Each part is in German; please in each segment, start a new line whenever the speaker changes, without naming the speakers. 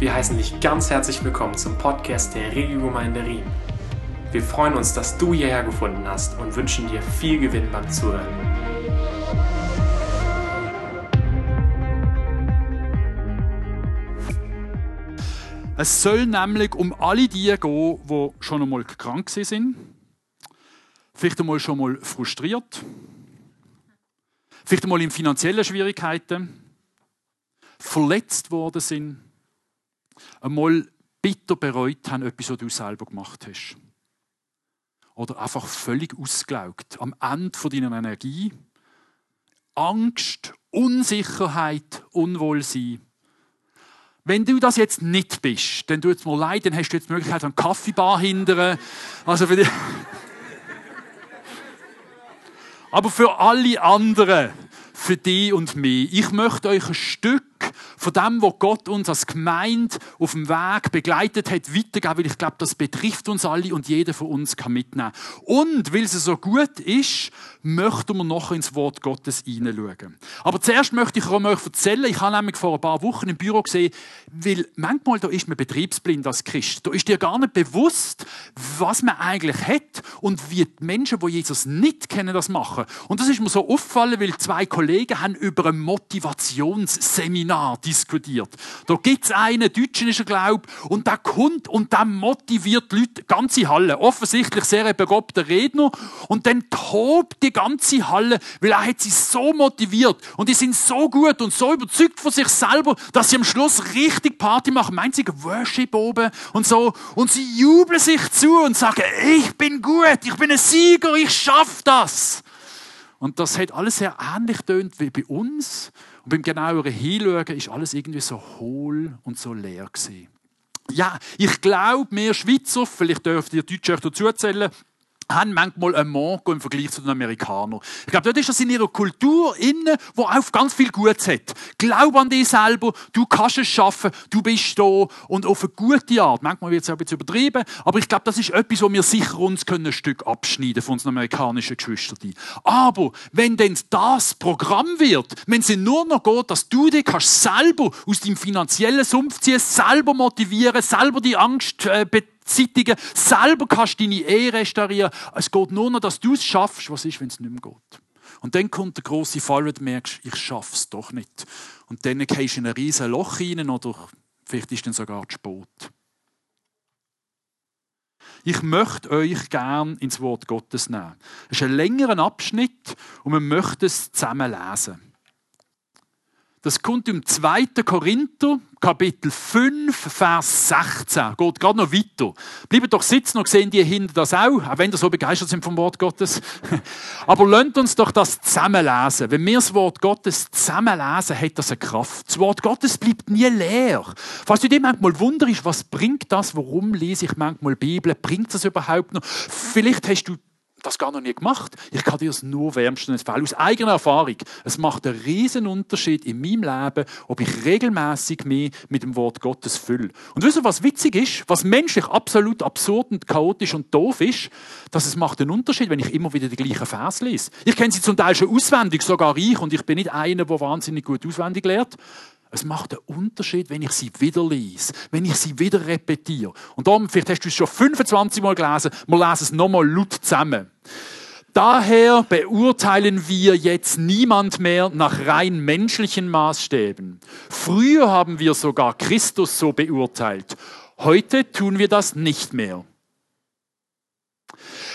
Wir heißen dich ganz herzlich willkommen zum Podcast der Regiogemeinde Riem. Wir freuen uns, dass du hierher gefunden hast und wünschen dir viel Gewinn beim Zuhören.
Es soll nämlich um alle die gehen, die schon einmal krank sind, vielleicht einmal schon mal frustriert, vielleicht einmal in finanziellen Schwierigkeiten, verletzt worden sind einmal bitter bereut haben, etwas, was du selber gemacht hast. Oder einfach völlig ausgelaugt. Am Ende deiner Energie. Angst, Unsicherheit, Unwohlsein. Wenn du das jetzt nicht bist, dann tut es mir leid, dann hast du jetzt die Möglichkeit, eine Kaffeebar hindern. Also für die Aber für alle anderen, für dich und mich, ich möchte euch ein Stück von dem, was Gott uns als Gemeinde auf dem Weg begleitet hat, weitergeben, weil ich glaube, das betrifft uns alle und jeder von uns kann mitnehmen. Und weil es so gut ist, möchten wir noch ins Wort Gottes hineinschauen. Aber zuerst möchte ich euch erzählen, ich habe nämlich vor ein paar Wochen im Büro gesehen, weil manchmal da ist man betriebsblind als Christ. Da ist dir gar nicht bewusst, was man eigentlich hat und wie die Menschen, die Jesus nicht kennen, das machen. Und das ist mir so aufgefallen, weil zwei Kollegen haben über ein Motivationsseminar diskutiert. Da gibt es einen, Deutschen ist er, glaube und der kommt und der motiviert die Leute, ganze Halle. Offensichtlich sehr begabter Redner. Und dann tobt die ganze Halle, weil er hat sie so motiviert. Und die sind so gut und so überzeugt von sich selber, dass sie am Schluss richtig Party machen. Meint sie Worship oben und so. Und sie jubeln sich zu und sagen, ich bin gut, ich bin ein Sieger, ich schaff das. Und das hat alles sehr ähnlich tönt wie bei uns. Und beim genaueren Hinschauen ist alles irgendwie so hohl und so leer gewesen. Ja, ich glaube, wir Schweizer, vielleicht dürft ihr Deutsche euch dazu erzählen, haben manchmal ein Mongo im Vergleich zu den Amerikanern. Ich glaube, dort ist das in ihrer Kultur inne, wo auch ganz viel Gutes hat. Glaub an dich selber, du kannst es schaffen, du bist da und auf eine gute Art. Manchmal wird es auch ein bisschen übertrieben, aber ich glaube, das ist etwas, wo wir sicher uns ein Stück abschneiden von unseren amerikanischen Geschwistern. Aber wenn denn das Programm wird, wenn es nur noch geht, dass du dich kannst selber aus deinem finanziellen Sumpf ziehen, selber motivieren, selber die Angst äh, Zeitungen. Selber kannst du deine Ehe restaurieren. Es geht nur noch, dass du es schaffst. Was ist, wenn es nicht mehr geht? Und dann kommt der große Fall, wo du merkst, ich schaffe es doch nicht. Und dann gehst du in ein riesiges Loch rein oder vielleicht ist dann sogar zu spät. Ich möchte euch gern ins Wort Gottes nehmen. Es ist ein längerer Abschnitt und wir möchten es zusammen lesen. Das kommt im 2. Korinther, Kapitel 5, Vers 16. Geht gerade noch weiter. Bleibt doch sitzen und sehen die hinter das auch, auch wenn ihr so begeistert sind vom Wort Gottes. Aber lasst uns doch das zusammenlesen. Wenn wir das Wort Gottes zusammenlesen, hat das eine Kraft. Das Wort Gottes bleibt nie leer. Falls du dir manchmal wunderst, was bringt das, warum lese ich manchmal Bibel, bringt das überhaupt noch? Vielleicht hast du das gar noch nie gemacht. Ich kann dir es nur wärmstens empfehlen, aus eigener Erfahrung. Es macht einen riesen Unterschied in meinem Leben, ob ich regelmäßig mich mit dem Wort Gottes fülle. Und wisst ihr, was witzig ist? Was menschlich absolut absurd und chaotisch und doof ist, dass es macht einen Unterschied, wenn ich immer wieder die gleichen Vers lese. Ich kenne sie zum Teil schon auswendig, sogar ich, und ich bin nicht einer, der wahnsinnig gut auswendig lehrt. Es macht einen Unterschied, wenn ich sie wieder lese, wenn ich sie wieder repetiere. Und darum, vielleicht hast du es schon 25 Mal gelesen, wir lesen es nochmal laut zusammen. Daher beurteilen wir jetzt niemand mehr nach rein menschlichen Maßstäben. Früher haben wir sogar Christus so beurteilt. Heute tun wir das nicht mehr.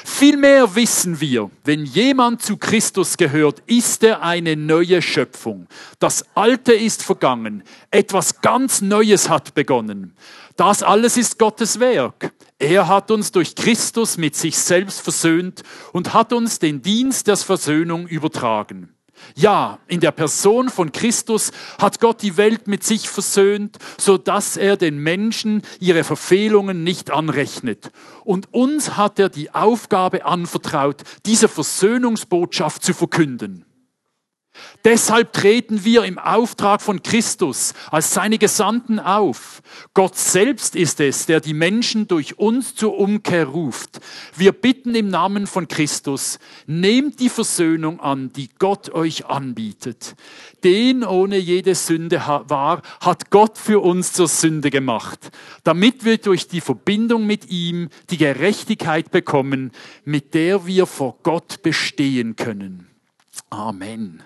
Vielmehr wissen wir, wenn jemand zu Christus gehört, ist er eine neue Schöpfung. Das Alte ist vergangen, etwas ganz Neues hat begonnen. Das alles ist Gottes Werk. Er hat uns durch Christus mit sich selbst versöhnt und hat uns den Dienst der Versöhnung übertragen. Ja, in der Person von Christus hat Gott die Welt mit sich versöhnt, so dass er den Menschen ihre Verfehlungen nicht anrechnet. Und uns hat er die Aufgabe anvertraut, diese Versöhnungsbotschaft zu verkünden. Deshalb treten wir im Auftrag von Christus als seine Gesandten auf. Gott selbst ist es, der die Menschen durch uns zur Umkehr ruft. Wir bitten im Namen von Christus, nehmt die Versöhnung an, die Gott euch anbietet. Den ohne jede Sünde war, hat Gott für uns zur Sünde gemacht, damit wir durch die Verbindung mit ihm die Gerechtigkeit bekommen, mit der wir vor Gott bestehen können. Amen.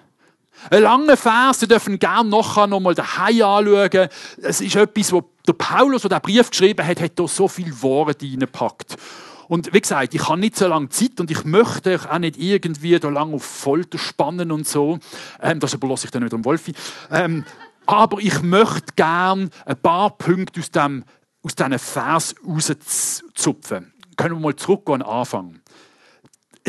Ein langer Vers, Sie dürfen gerne nachher noch mal daheim anschauen. Es ist etwas, wo der Paulus, der den Brief geschrieben hat, hat da so viel Worte reingepackt. Und wie gesagt, ich habe nicht so lange Zeit und ich möchte euch auch nicht irgendwie da lang auf Folter spannen und so. Ähm, das überlasse ich dann wieder dem Wolfi. Ähm, aber ich möchte gern ein paar Punkte aus, dem, aus diesen Vers rauszupfen. Können wir mal zurückgehen an den Anfang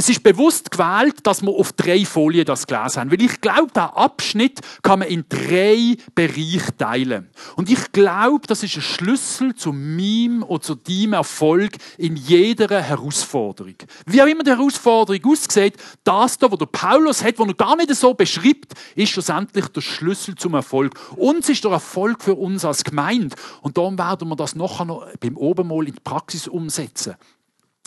es ist bewusst gewählt, dass wir auf drei Folien das gelesen haben. Weil ich glaube, der Abschnitt kann man in drei Bereiche teilen. Und ich glaube, das ist ein Schlüssel zu meinem oder zu deinem Erfolg in jeder Herausforderung. Wie auch immer die Herausforderung aussieht, das da, wo der Paulus hat, wo er gar nicht so beschreibt, ist schlussendlich der Schlüssel zum Erfolg. Uns ist der Erfolg für uns als Gemeinde. Und darum werden wir das nachher noch beim Obermol in die Praxis umsetzen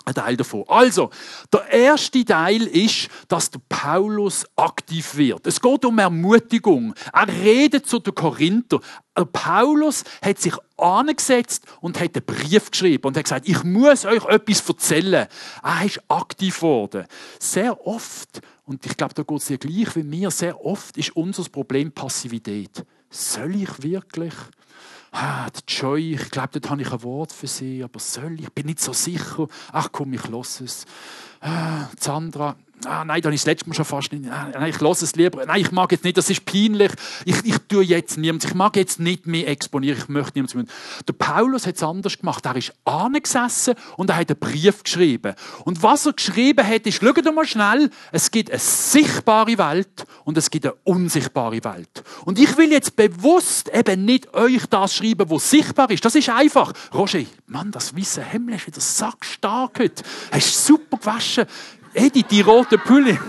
ein Teil davon. Also, der erste Teil ist, dass der Paulus aktiv wird. Es geht um Ermutigung. Er redet zu den Korinther. Der Paulus hat sich angesetzt und hat einen Brief geschrieben und hat gesagt, ich muss euch etwas erzählen. Er ist aktiv geworden. Sehr oft, und ich glaube, da geht es dir gleich wie mir, sehr oft ist unser Problem Passivität. Soll ich wirklich? Ah, Joy, ich glaube, dort habe ich ein Wort für sie, aber soll ich? Ich bin nicht so sicher. Ach komm, ich lasse es. Ah, Sandra, ah, nein, da habe ich das letzte Mal schon fast nicht, ah, nein, ich lasse es lieber, nein, ich mag jetzt nicht, das ist peinlich, ich, ich tue jetzt niemand, ich mag jetzt nicht mehr exponieren, ich möchte niemand. Der Paulus hat es anders gemacht, er ist angesessen und er hat einen Brief geschrieben. Und was er geschrieben hat, ist, schaut mal schnell, es gibt eine sichtbare Welt und es gibt eine unsichtbare Welt. Und ich will jetzt bewusst eben nicht euch das schreiben, was sichtbar ist. Das ist einfach. Roger, Mann, das weiße Hemd ist wieder sackstark heute. Hast super gewaschen. Edi, die rote Pülle.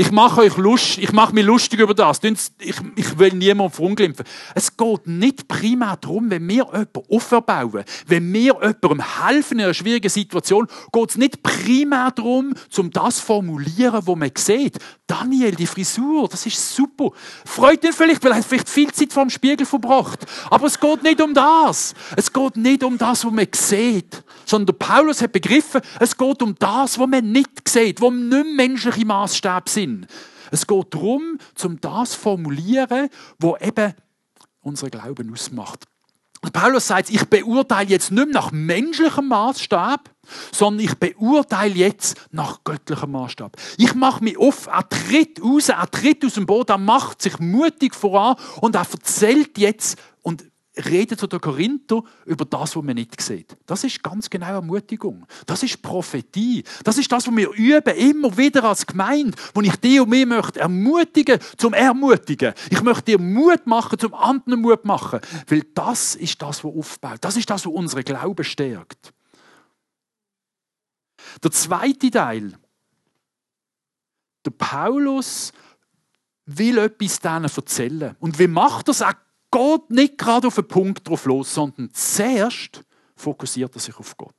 Ich mache euch Lust, ich mache mich lustig über das. Ich, ich will niemanden verunglimpfen. Es geht nicht primär darum, wenn wir jemanden auferbauen, wenn wir jemandem helfen in einer schwierigen Situation, geht es nicht primär darum, um das zu formulieren, was man sieht. Daniel, die Frisur, das ist super. Freut ihn vielleicht, weil er vielleicht viel Zeit vor dem Spiegel verbracht. Aber es geht nicht um das. Es geht nicht um das, was man sieht. Sondern Paulus hat begriffen, es geht um das, was man nicht sieht, wo nicht menschliche Maßstäbe sind. Es geht darum, zum das zu formulieren, wo eben unser Glauben ausmacht. Paulus sagt, ich beurteile jetzt nicht mehr nach menschlichem Maßstab, sondern ich beurteile jetzt nach göttlichem Maßstab. Ich mache mich auf, er tritt raus, er tritt aus dem Boot, er macht sich mutig voran und er erzählt jetzt und redet zu den Korinther über das, was man nicht sieht. Das ist ganz genau Ermutigung. Das ist Prophetie. Das ist das, was wir üben, immer wieder als Gemeinde, wo ich dir und mich möchte ermutigen zum Ermutigen. Ich möchte dir Mut machen, zum anderen Mut machen. Weil das ist das, was aufbaut. Das ist das, was unsere Glaube stärkt. Der zweite Teil. Der Paulus will etwas denen erzählen. Und wie macht er es? Er geht nicht gerade auf den Punkt drauf los, sondern zuerst fokussiert er sich auf Gott.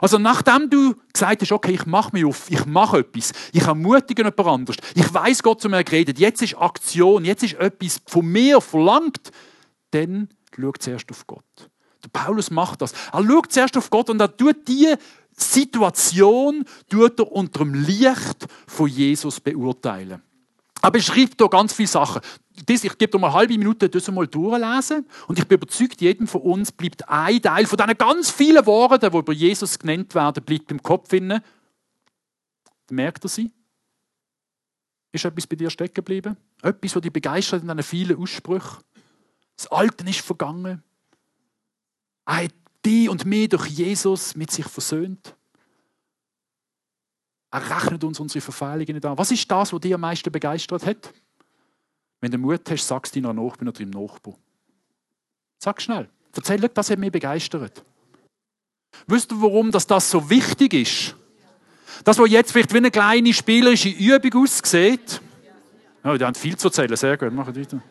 Also nachdem du gesagt hast, okay, ich mache mich auf, ich mache etwas, ich ermutige jemand anders, ich weiß Gott zu mir geredet, jetzt ist Aktion, jetzt ist etwas von mir verlangt, dann schau zuerst auf Gott. Der Paulus macht das. Er schaut zuerst auf Gott und er tut die Situation tut er unter dem Licht von Jesus beurteilen. Er beschreibt hier ganz viele Sachen. Das, ich gebe dir mal eine halbe Minute das mal durchlesen und ich bin überzeugt, jedem von uns bleibt ein Teil von diesen ganz vielen Worten, die über Jesus genannt werden, bleibt im Kopf inne. Merkt er sie? Ist etwas bei dir stecken geblieben? Etwas, was dich begeistert in diesen vielen Aussprüchen? Das Alte ist vergangen. Er hat die und mich durch Jesus mit sich versöhnt. Er rechnet uns unsere Verfehlungen nicht an. Was ist das, was dich am meisten begeistert hat? Wenn du Mut hast, sagst du deiner Nachbarn oder deinem Nachbar. Sag schnell. Erzähl, das hat mich begeistert. Wisst ihr, warum das, das so wichtig ist? Das, was jetzt vielleicht wie eine kleine spielerische Übung aussieht. Oh, die haben viel zu erzählen, sehr gut, machen weiter.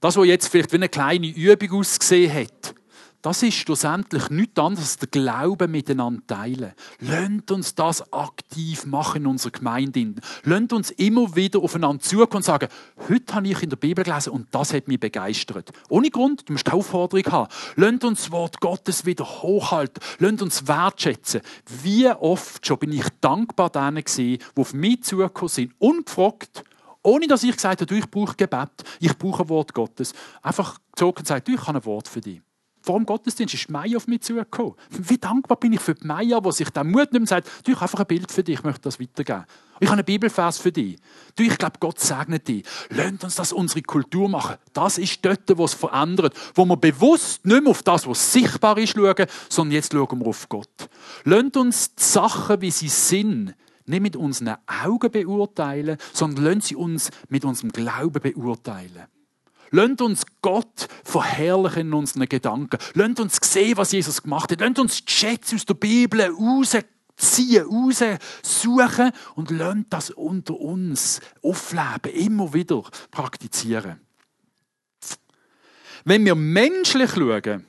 Das, was jetzt vielleicht wie eine kleine Übung ausgesehen hat, das ist schlussendlich nichts anderes als der Glaube miteinander teilen. Lasst uns das aktiv machen in unserer Gemeinde. Lasst uns immer wieder aufeinander zukommen und sagen, heute habe ich in der Bibel gelesen und das hat mich begeistert. Ohne Grund, du musst keine Aufforderung haben. Lasst uns das Wort Gottes wieder hochhalten. Lasst uns wertschätzen. Wie oft schon bin ich dankbar denen gewesen, die auf mich zugekommen sind, ungefragt, ohne dass ich gesagt habe, ich brauche Gebet, ich brauche ein Wort Gottes. Einfach gezogen und gesagt, ich habe ein Wort für dich vor dem Gottesdienst ist Maya auf mich zugekommen. Wie dankbar bin ich für die Maya, die sich den Mut nimmt und sagt, du, ich habe einfach ein Bild für dich, ich möchte das weitergeben. Ich habe einen Bibelvers für dich. Du, ich glaube, Gott segnet dich. Lasst uns das unsere Kultur machen. Das ist dort, wo es verändert. Wo wir bewusst nicht mehr auf das, was sichtbar ist, schauen, sondern jetzt schauen wir auf Gott. Lasst uns die Sachen, wie sie sind, nicht mit unseren Augen beurteilen, sondern lasst sie uns mit unserem Glauben beurteilen. Lasst uns Gott verherrlichen in unseren Gedanken. Lasst uns sehen, was Jesus gemacht hat. Lasst uns die Schätze aus der Bibel rausziehen, raussuchen und lasst das unter uns aufleben, immer wieder praktizieren. Wenn wir menschlich schauen,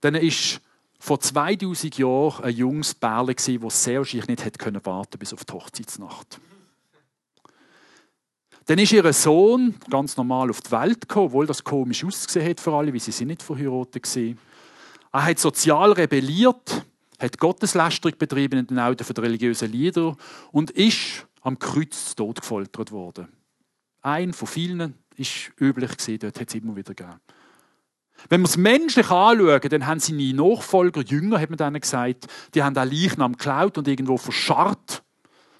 dann ist vor 2000 Jahren ein junges Bärle, das sehr wahrscheinlich nicht hätte warten bis auf die Hochzeitsnacht. Dann ist ihr Sohn ganz normal auf die Welt gekommen, obwohl das komisch ausgesehen hat für alle, weil sie sind nicht verheiratet waren. Er hat sozial rebelliert, hat Gotteslästerung betrieben in den Augen der religiösen Lieder und ist am Kreuz tot gefoltert worden. Ein von vielen ist üblich gewesen, dort hat es immer wieder gegeben. Wenn wir es menschlich anschauen, dann haben seine Nachfolger, Jünger, hat man denen gesagt, die haben den Leichnam geklaut und irgendwo verscharrt,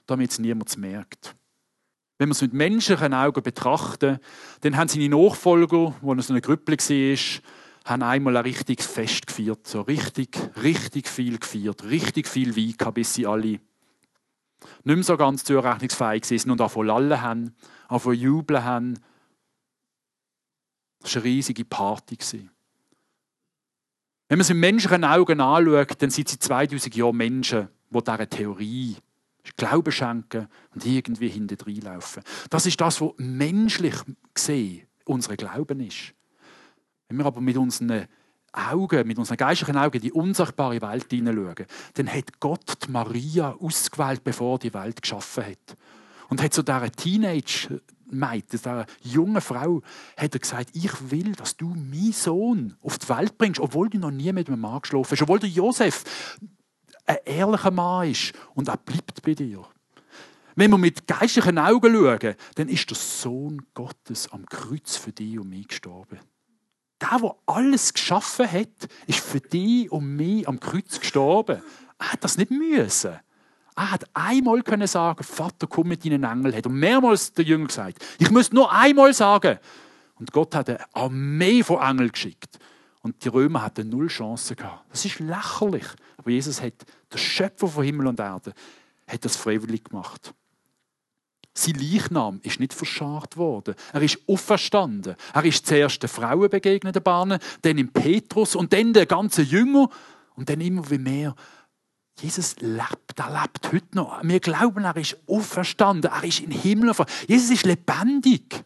damit es niemand merkt. Wenn wir es mit menschlichen Augen betrachten, dann haben seine Nachfolger, wo er so eine Grüppel war, haben einmal ein richtiges Fest gefeiert. So richtig, richtig viel gefeiert. Richtig viel Wein gehabt, bis sie alle nicht mehr so ganz zurechnungsfähig sind und auch von lallen haben, von jubeln haben. Das war eine riesige Party. Wenn man es mit menschlichen Augen anschaut, dann sind sie 2000 Jahre Menschen, die dieser Theorie Glauben schenken und irgendwie hinten reinlaufen. Das ist das, was menschlich gesehen unser Glauben ist. Wenn wir aber mit unseren Augen, mit unseren geistlichen Augen in die unsichtbare Welt hineinschauen, dann hat Gott Maria ausgewählt, bevor er die Welt geschaffen hat. Und hat zu dieser Teenage Meid, dieser jungen Frau, hat er gesagt, ich will, dass du meinen Sohn auf die Welt bringst, obwohl du noch nie mit einem Mann geschlafen hast, obwohl der Josef ein ehrlicher Mann ist und er bleibt bei dir. Wenn wir mit geistlichen Augen schauen, dann ist der Sohn Gottes am Kreuz für dich und mich gestorben. Der, der alles geschaffen hat, ist für dich und mich am Kreuz gestorben. Er hat das nicht müssen. Er hat einmal können sagen, Vater, komm mit deinen Engeln. Hat er mehrmals der Jünger gesagt. Ich muss nur einmal sagen. Und Gott hat eine Armee von Engeln geschickt. Und die Römer hatten null Chancen gehabt. Das ist lächerlich. Aber Jesus hat, der Schöpfer von Himmel und Erde, hat das freiwillig gemacht. Sein Leichnam ist nicht verscharrt worden. Er ist auferstanden. Er ist zuerst den Frauen begegnet, den Bahnen, dann im Petrus und dann den ganzen Jünger und dann immer wie mehr. Jesus lebt, er lebt heute noch. Wir glauben, er ist auferstanden, er ist im Himmel. Jesus ist lebendig.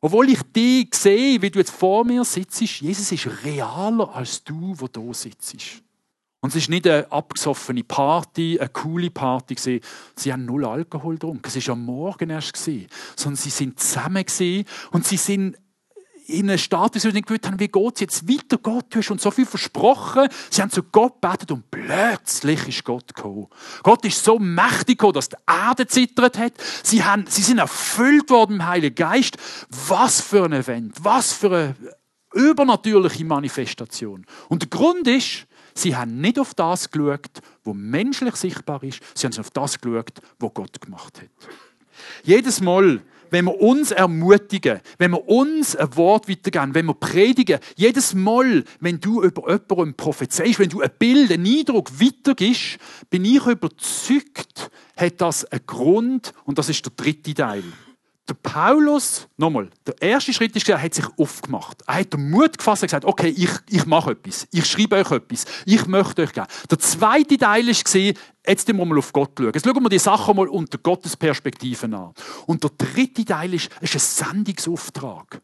Obwohl ich dich sehe, wie du jetzt vor mir sitzt, Jesus ist realer als du, wo du sitzt. Und es ist nicht eine abgesoffene Party, eine coole Party. Sie haben null Alkohol getrunken. Es war am Morgen erst. Sondern sie sind zusammen und sie sind in einem Status, wo sie nicht gewusst haben, wie geht es jetzt weiter? Gott, du hast uns so viel versprochen. Sie haben zu Gott gebetet und plötzlich ist Gott gekommen. Gott ist so mächtig gekommen, dass die Erde zittert hat. Sie, haben, sie sind erfüllt worden im Heiligen Geist. Was für ein Event, was für eine übernatürliche Manifestation. Und der Grund ist, sie haben nicht auf das geschaut, was menschlich sichtbar ist, sie haben auf das geschaut, was Gott gemacht hat. Jedes Mal, wenn wir uns ermutigen, wenn wir uns ein Wort weitergeben, wenn wir predigen, jedes Mal, wenn du über jemanden prophezeist, wenn du ein Bild, einen Eindruck weitergibst, bin ich überzeugt, hat das einen Grund und das ist der dritte Teil. Der Paulus, nochmal, der erste Schritt ist, er hat sich aufgemacht. Er hat den Mut gefasst und gesagt, okay, ich, ich mache etwas. Ich schreibe euch etwas. Ich möchte euch geben. Der zweite Teil gesehen, jetzt müssen wir mal auf Gott schauen. Jetzt schauen wir die Sachen mal unter Gottes Perspektive an. Und der dritte Teil ist, ist ein Sendungsauftrag.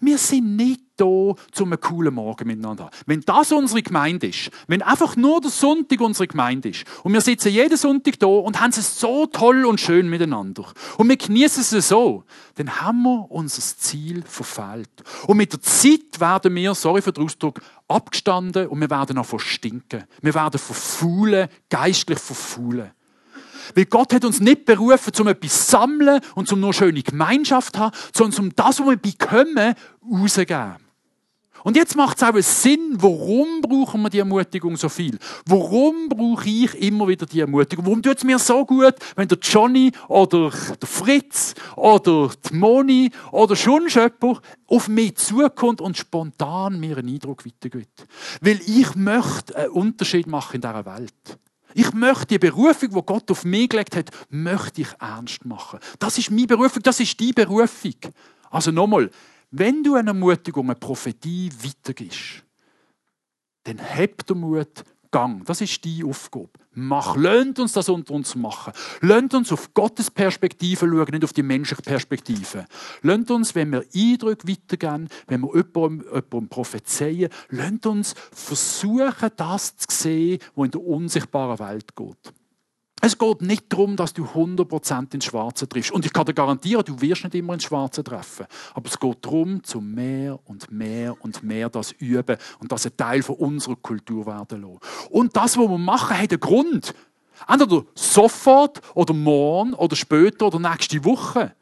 Wir sind nicht da, um einen coolen Morgen miteinander haben. Wenn das unsere Gemeinde ist, wenn einfach nur der Sonntag unsere Gemeinde ist und wir sitzen jeden Sonntag da und haben es so toll und schön miteinander und wir genießen es so, dann haben wir unser Ziel verfehlt. Und mit der Zeit werden wir, sorry für den Ausdruck, abgestanden und wir werden auch verstinken. Wir werden verfaulen, geistlich verfaulen. Weil Gott hat uns nicht berufen, um etwas zu sammeln und um nur schöne Gemeinschaft zu haben, sondern um das, was wir bekommen, rauszugeben. Und jetzt macht es auch Sinn, warum brauchen wir die Ermutigung so viel? Warum brauche ich immer wieder die Ermutigung? Warum tut es mir so gut, wenn der Johnny oder der Fritz oder die Moni oder schon jemand auf mich zukommt und spontan mir einen Eindruck weitergibt? Weil ich möchte einen Unterschied machen in dieser Welt. Ich möchte die Berufung, die Gott auf mich gelegt hat, möchte ich ernst machen. Das ist meine Berufung, das ist die Berufung. Also nochmal, wenn du eine Ermutigung, eine Prophetie weitergibst, dann hab den Mut, Gang. Das ist die Aufgabe. Mach. Lernt uns das unter uns machen. Lernt uns auf Gottes Perspektive schauen, nicht auf die menschliche Perspektive. Lernt uns, wenn wir Eindrücke weitergeben, wenn wir jemandem, jemandem prophezeien, lernt uns versuchen, das zu sehen, was in der unsichtbaren Welt geht. Es geht nicht darum, dass du 100% ins Schwarze triffst. Und ich kann dir garantieren, du wirst nicht immer ins Schwarze treffen. Aber es geht darum, zu mehr und mehr und mehr das üben und das ein Teil von unserer Kultur werden lassen. Und das, was wir machen, hat einen Grund. Entweder sofort oder morgen oder später oder nächste Woche.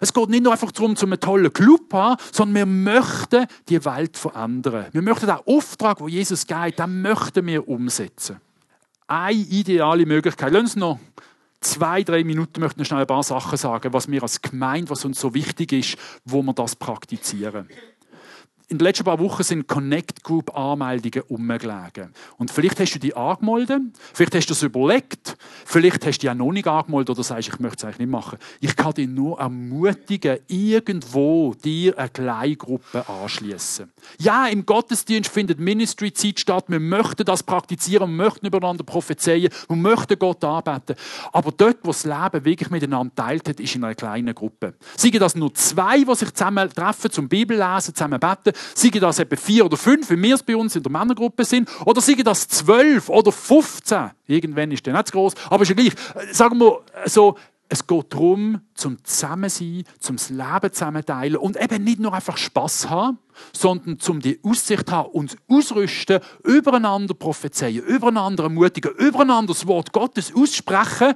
Es geht nicht nur einfach darum, zu einem tollen Club haben, sondern wir möchten die Welt verändern. Wir möchten den Auftrag, wo Jesus geht, den möchten wir umsetzen eine ideale Möglichkeit. Lass uns noch zwei, drei Minuten möchten schnell ein paar Sachen sagen, was mir als Gemeinde, was uns so wichtig ist, wo wir das praktizieren in den letzten paar Wochen sind Connect Group Anmeldungen umgelegen. Und vielleicht hast du die angemeldet, vielleicht hast du es überlegt, vielleicht hast du die auch noch nicht angemeldet oder sagst, ich möchte es eigentlich nicht machen. Ich kann dich nur ermutigen, irgendwo dir eine Kleingruppe anschließen. Ja, im Gottesdienst findet Ministry-Zeit statt. Wir möchten das praktizieren, wir möchten übereinander prophezeien, wir möchten Gott anbeten. Aber dort, wo das Leben wirklich miteinander teilt hat, ist in einer kleinen Gruppe. Seien das nur zwei, die sich zusammen treffen, zum Bibellesen, zusammen beten, Sei das etwa vier oder fünf, wie wir es bei uns in der Männergruppe sind, oder sei das zwölf oder 15. Irgendwann ist der nicht zu groß, aber ist ja gleich. Sagen wir so, es geht darum, zum Zusammensein, zum Leben zusammenteilen und eben nicht nur einfach Spass haben, sondern zum die Aussicht haben, uns ausrüsten, übereinander prophezeien, übereinander ermutigen, übereinander das Wort Gottes aussprechen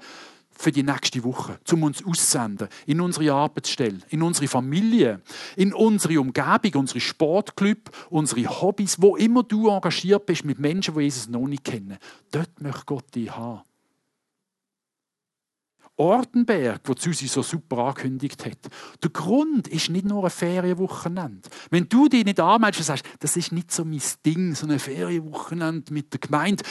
für die nächste Woche, um uns aussenden in unsere Arbeitsstelle, in unsere Familie, in unsere Umgebung, unsere Sportclub, unsere Hobbys, wo immer du engagiert bist mit Menschen, die Jesus noch nicht kennen. Dort möchte Gott dich haben. Ortenberg, wo Susi so super angekündigt hat. Der Grund ist nicht nur ein Ferienwochenende. Wenn du dich nicht anmeldest und sagst, das ist nicht so mein Ding, so ein Ferienwochenende mit der Gemeinde,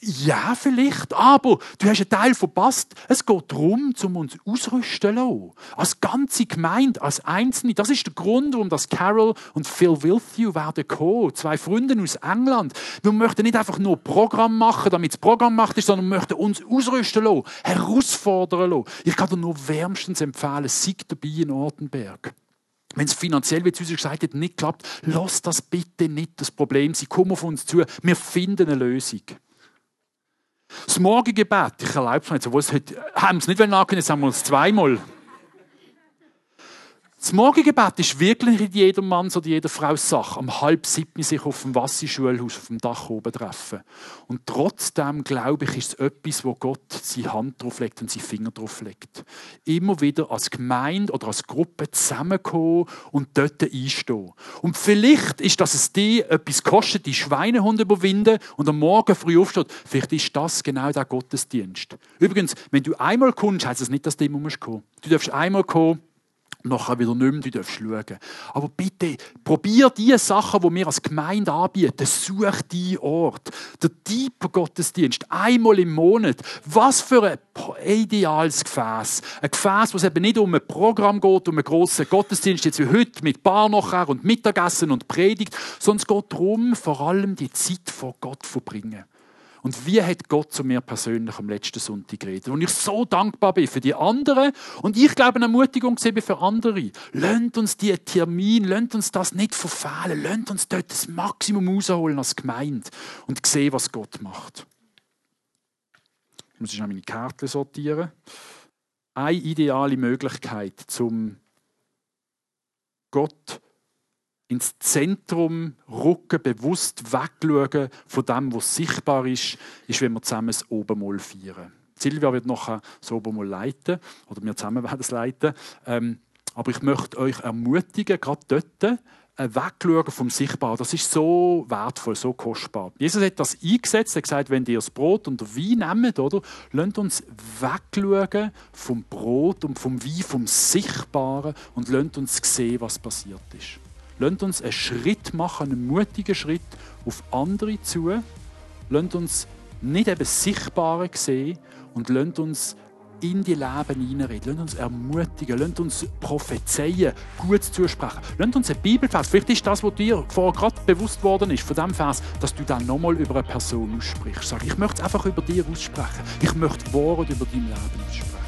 ja, vielleicht, aber du hast einen Teil verpasst. Es geht darum, um uns ausrüsten zu Als ganze Gemeinde, als Einzelne. Das ist der Grund, warum das Carol und Phil Wilthew werden kommen. Zwei Freunde aus England. Wir möchten nicht einfach nur Programm machen, damit es Programm macht, sondern wir möchten uns ausrüsten lassen, herausfordern lassen. Ich kann dir nur wärmstens empfehlen, sei dabei in Ortenberg. Wenn es finanziell, wie uns gesagt hat, nicht klappt, lass das bitte nicht das Problem sein. Komm auf uns zu. Wir finden eine Lösung. Das Morgengebet, ich erlaube es jetzt, obwohl es heute, haben wir es nicht angekündigt, jetzt haben wir es zweimal. Das Morgengebet ist wirklich nicht jedermanns oder jeder Frau Sache. Am halb sieben sich auf dem Wasserschulhaus auf dem Dach oben treffen. Und trotzdem, glaube ich, ist es etwas, wo Gott seine Hand drauf legt und seine Finger drauf legt. Immer wieder als Gemeinde oder als Gruppe zusammenkommen und dort einstehen. Und vielleicht ist das es dir etwas kostet, die Schweinehunde überwinden und am Morgen früh aufsteht. Vielleicht ist das genau der Gottesdienst. Übrigens, wenn du einmal kommst, heißt es das nicht, dass du immer kommen musst. Du darfst einmal kommen, nachher wieder nicht mehr, schauen. Aber bitte, probier die Sachen, die wir als Gemeinde anbieten. Such die Ort. Der Deeper Gottesdienst, einmal im Monat. Was für ein ideales Gefäß. Ein Gefäß, wo es eben nicht um ein Programm geht, um einen grossen Gottesdienst, jetzt wie heute, mit Bar nachher und Mittagessen und Predigt, sondern es geht darum, vor allem die Zeit vor Gott zu verbringen. Und wie hat Gott zu mir persönlich am letzten Sonntag geredet? Und ich so dankbar bin für die anderen und ich glaube eine Ermutigung für andere. Lasst uns die Termin, lasst uns das nicht verfehlen, lasst uns dort das Maximum rausholen als Gemeinde und sehen, was Gott macht. Ich muss ich meine Karte sortieren. Eine ideale Möglichkeit, zum Gott ins Zentrum rücken, bewusst wegschauen von dem, was sichtbar ist, ist, wenn wir zusammen das Obermoll feiern. Silvia wird nachher das Obermoll leiten, oder wir zusammen werden es leiten. Ähm, aber ich möchte euch ermutigen, gerade dort, äh, wegschauen vom Sichtbaren. Das ist so wertvoll, so kostbar. Jesus hat das eingesetzt. Er hat gesagt, wenn ihr das Brot und den Wein nehmt, oder, lasst uns wegschauen vom Brot und vom Wein, vom Sichtbaren und lasst uns sehen, was passiert ist. Lasst uns einen Schritt machen, einen mutigen Schritt auf andere zu. Lasst uns nicht eben Sichtbare sehen und lasst uns in die Leben hineinreden. Lasst uns ermutigen, lasst uns prophezeien, gut zusprechen. Lasst uns einen Bibelvers, vielleicht ist das, was dir vorher gerade bewusst worden ist, von dem Vers, dass du dann nochmal über eine Person aussprichst. Sag, ich möchte es einfach über dir aussprechen. Ich möchte Worte über dein Leben aussprechen.